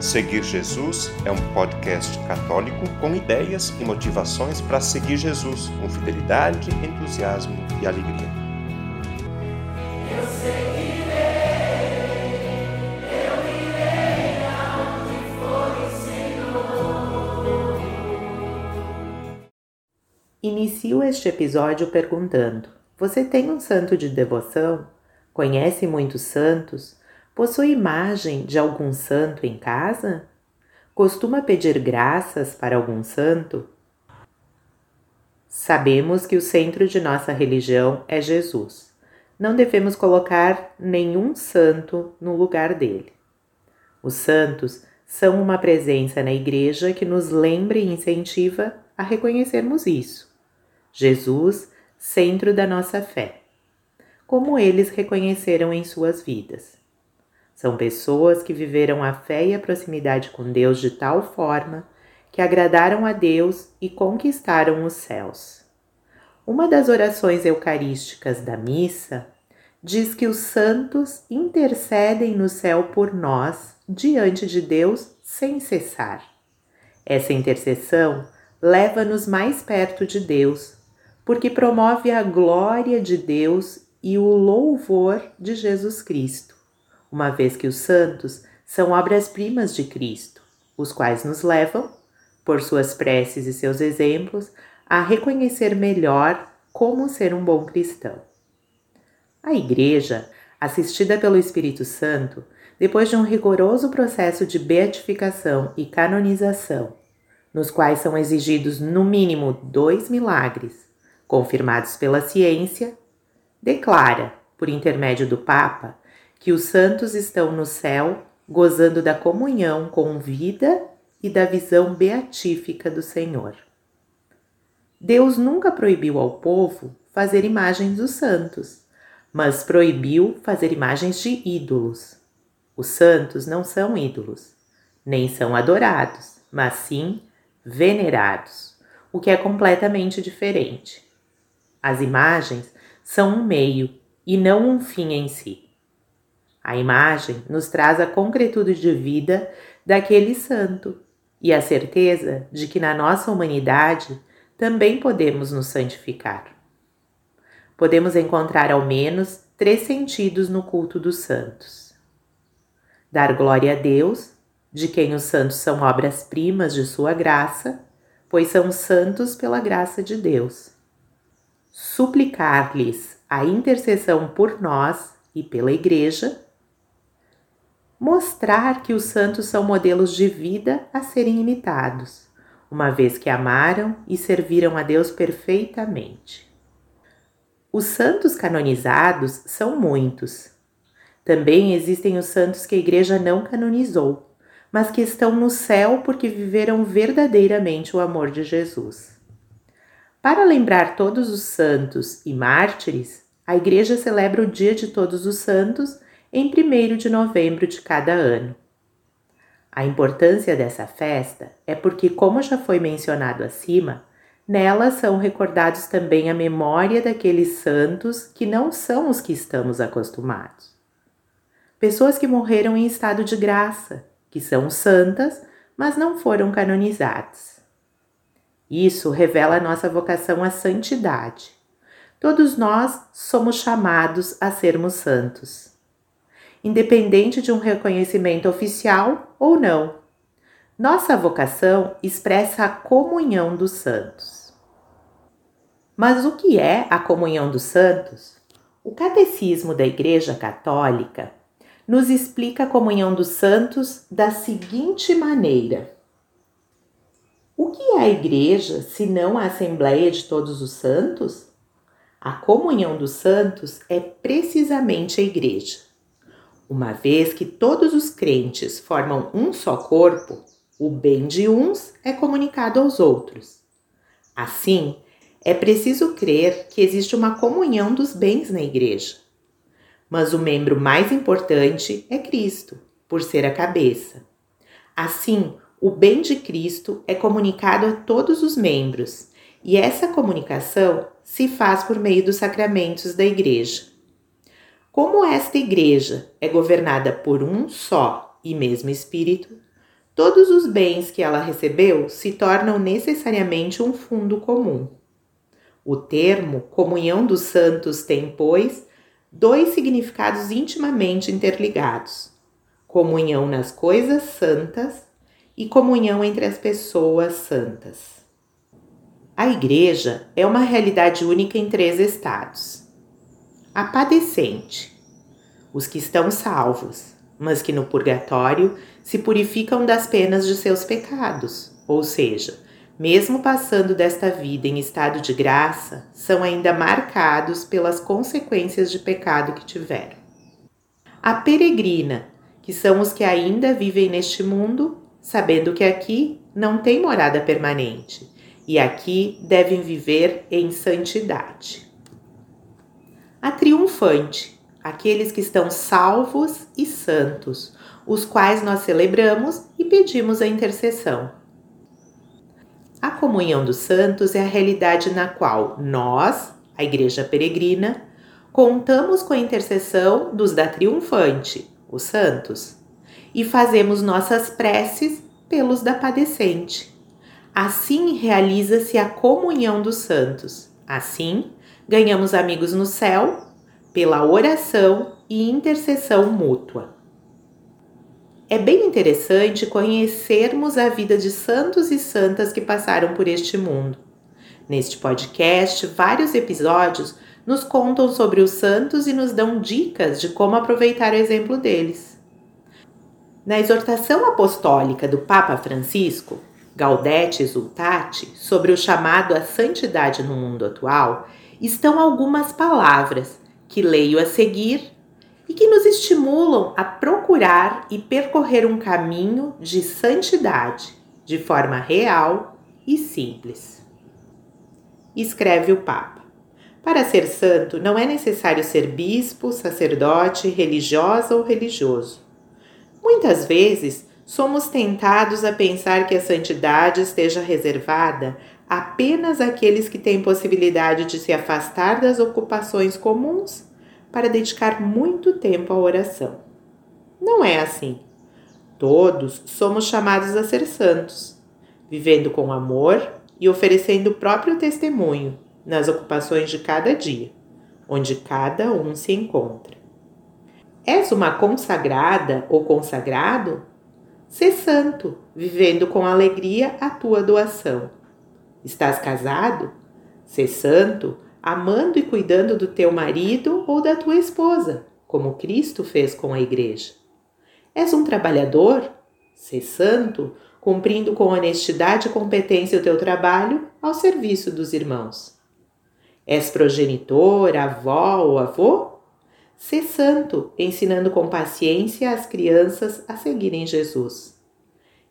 Seguir Jesus é um podcast católico com ideias e motivações para seguir Jesus com fidelidade, entusiasmo e alegria. Eu seguirei, eu irei aonde for o Senhor. Inicio este episódio perguntando: Você tem um santo de devoção? Conhece muitos santos? Possui imagem de algum santo em casa? Costuma pedir graças para algum santo? Sabemos que o centro de nossa religião é Jesus. Não devemos colocar nenhum santo no lugar dele. Os santos são uma presença na igreja que nos lembra e incentiva a reconhecermos isso. Jesus, centro da nossa fé. Como eles reconheceram em suas vidas. São pessoas que viveram a fé e a proximidade com Deus de tal forma que agradaram a Deus e conquistaram os céus. Uma das orações eucarísticas da missa diz que os santos intercedem no céu por nós diante de Deus sem cessar. Essa intercessão leva-nos mais perto de Deus, porque promove a glória de Deus e o louvor de Jesus Cristo uma vez que os santos são obras-primas de Cristo, os quais nos levam, por suas preces e seus exemplos, a reconhecer melhor como ser um bom cristão. A Igreja, assistida pelo Espírito Santo, depois de um rigoroso processo de beatificação e canonização, nos quais são exigidos no mínimo dois milagres, confirmados pela ciência, declara, por intermédio do Papa, que os santos estão no céu, gozando da comunhão com vida e da visão beatífica do Senhor. Deus nunca proibiu ao povo fazer imagens dos santos, mas proibiu fazer imagens de ídolos. Os santos não são ídolos, nem são adorados, mas sim venerados, o que é completamente diferente. As imagens são um meio e não um fim em si. A imagem nos traz a concretude de vida daquele santo e a certeza de que na nossa humanidade também podemos nos santificar. Podemos encontrar ao menos três sentidos no culto dos santos: dar glória a Deus, de quem os santos são obras-primas de sua graça, pois são santos pela graça de Deus. Suplicar-lhes a intercessão por nós e pela Igreja mostrar que os santos são modelos de vida a serem imitados, uma vez que amaram e serviram a Deus perfeitamente. Os santos canonizados são muitos. Também existem os santos que a Igreja não canonizou, mas que estão no céu porque viveram verdadeiramente o amor de Jesus. Para lembrar todos os santos e mártires, a Igreja celebra o Dia de Todos os Santos em 1 de novembro de cada ano. A importância dessa festa é porque, como já foi mencionado acima, nela são recordados também a memória daqueles santos que não são os que estamos acostumados. Pessoas que morreram em estado de graça, que são santas, mas não foram canonizadas. Isso revela nossa vocação à santidade. Todos nós somos chamados a sermos santos independente de um reconhecimento oficial ou não. Nossa vocação expressa a comunhão dos santos. Mas o que é a comunhão dos santos? O Catecismo da Igreja Católica nos explica a comunhão dos santos da seguinte maneira: O que é a Igreja se não a Assembleia de Todos os Santos? A comunhão dos santos é precisamente a Igreja. Uma vez que todos os crentes formam um só corpo, o bem de uns é comunicado aos outros. Assim, é preciso crer que existe uma comunhão dos bens na igreja. Mas o membro mais importante é Cristo, por ser a cabeça. Assim, o bem de Cristo é comunicado a todos os membros, e essa comunicação se faz por meio dos sacramentos da igreja. Como esta igreja é governada por um só e mesmo Espírito, todos os bens que ela recebeu se tornam necessariamente um fundo comum. O termo comunhão dos santos tem, pois, dois significados intimamente interligados: comunhão nas coisas santas e comunhão entre as pessoas santas. A Igreja é uma realidade única em três estados: a padecente, os que estão salvos, mas que no purgatório se purificam das penas de seus pecados, ou seja, mesmo passando desta vida em estado de graça, são ainda marcados pelas consequências de pecado que tiveram. A peregrina, que são os que ainda vivem neste mundo, sabendo que aqui não tem morada permanente e aqui devem viver em santidade. A triunfante, aqueles que estão salvos e santos, os quais nós celebramos e pedimos a intercessão. A comunhão dos santos é a realidade na qual nós, a Igreja Peregrina, contamos com a intercessão dos da triunfante, os santos, e fazemos nossas preces pelos da padecente. Assim realiza-se a comunhão dos santos. Assim, ganhamos amigos no céu pela oração e intercessão mútua. É bem interessante conhecermos a vida de santos e santas que passaram por este mundo. Neste podcast, vários episódios nos contam sobre os santos e nos dão dicas de como aproveitar o exemplo deles. Na exortação apostólica do Papa Francisco, Gaudete Exultate, sobre o chamado à santidade no mundo atual, estão algumas palavras que leio a seguir e que nos estimulam a procurar e percorrer um caminho de santidade de forma real e simples. Escreve o Papa. Para ser santo, não é necessário ser bispo, sacerdote, religiosa ou religioso. Muitas vezes somos tentados a pensar que a santidade esteja reservada apenas àqueles que têm possibilidade de se afastar das ocupações comuns para dedicar muito tempo à oração. Não é assim. Todos somos chamados a ser santos, vivendo com amor e oferecendo o próprio testemunho nas ocupações de cada dia, onde cada um se encontra. És uma consagrada ou consagrado? Sê santo, vivendo com alegria a tua doação. Estás casado? Sê santo, amando e cuidando do teu marido ou da tua esposa, como Cristo fez com a igreja. És um trabalhador? Sê santo, cumprindo com honestidade e competência o teu trabalho ao serviço dos irmãos. És progenitor, avó ou avô? Sê santo, ensinando com paciência as crianças a seguirem Jesus.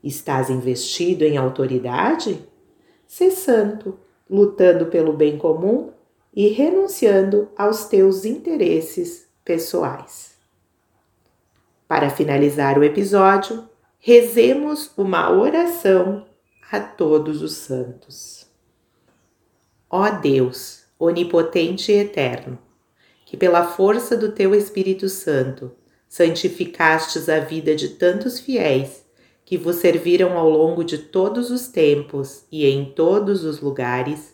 Estás investido em autoridade? Sê santo, lutando pelo bem comum e renunciando aos teus interesses pessoais. Para finalizar o episódio, rezemos uma oração a todos os santos. Ó Deus, onipotente e eterno, que pela força do teu Espírito Santo santificastes a vida de tantos fiéis que vos serviram ao longo de todos os tempos e em todos os lugares,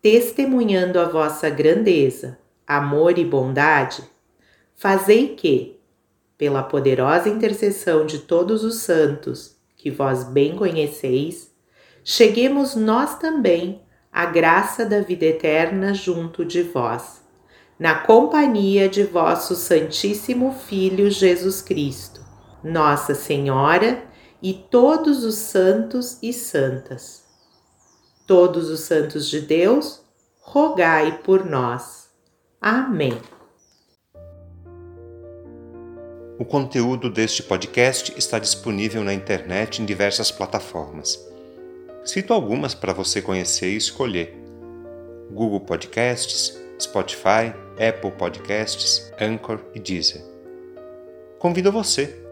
testemunhando a vossa grandeza, amor e bondade, fazei que, pela poderosa intercessão de todos os santos, que vós bem conheceis, cheguemos nós também à graça da vida eterna junto de vós, na companhia de vosso Santíssimo Filho Jesus Cristo, Nossa Senhora e todos os santos e santas todos os santos de Deus, rogai por nós. Amém. O conteúdo deste podcast está disponível na internet em diversas plataformas. Cito algumas para você conhecer e escolher: Google Podcasts, Spotify, Apple Podcasts, Anchor e Deezer. Convido você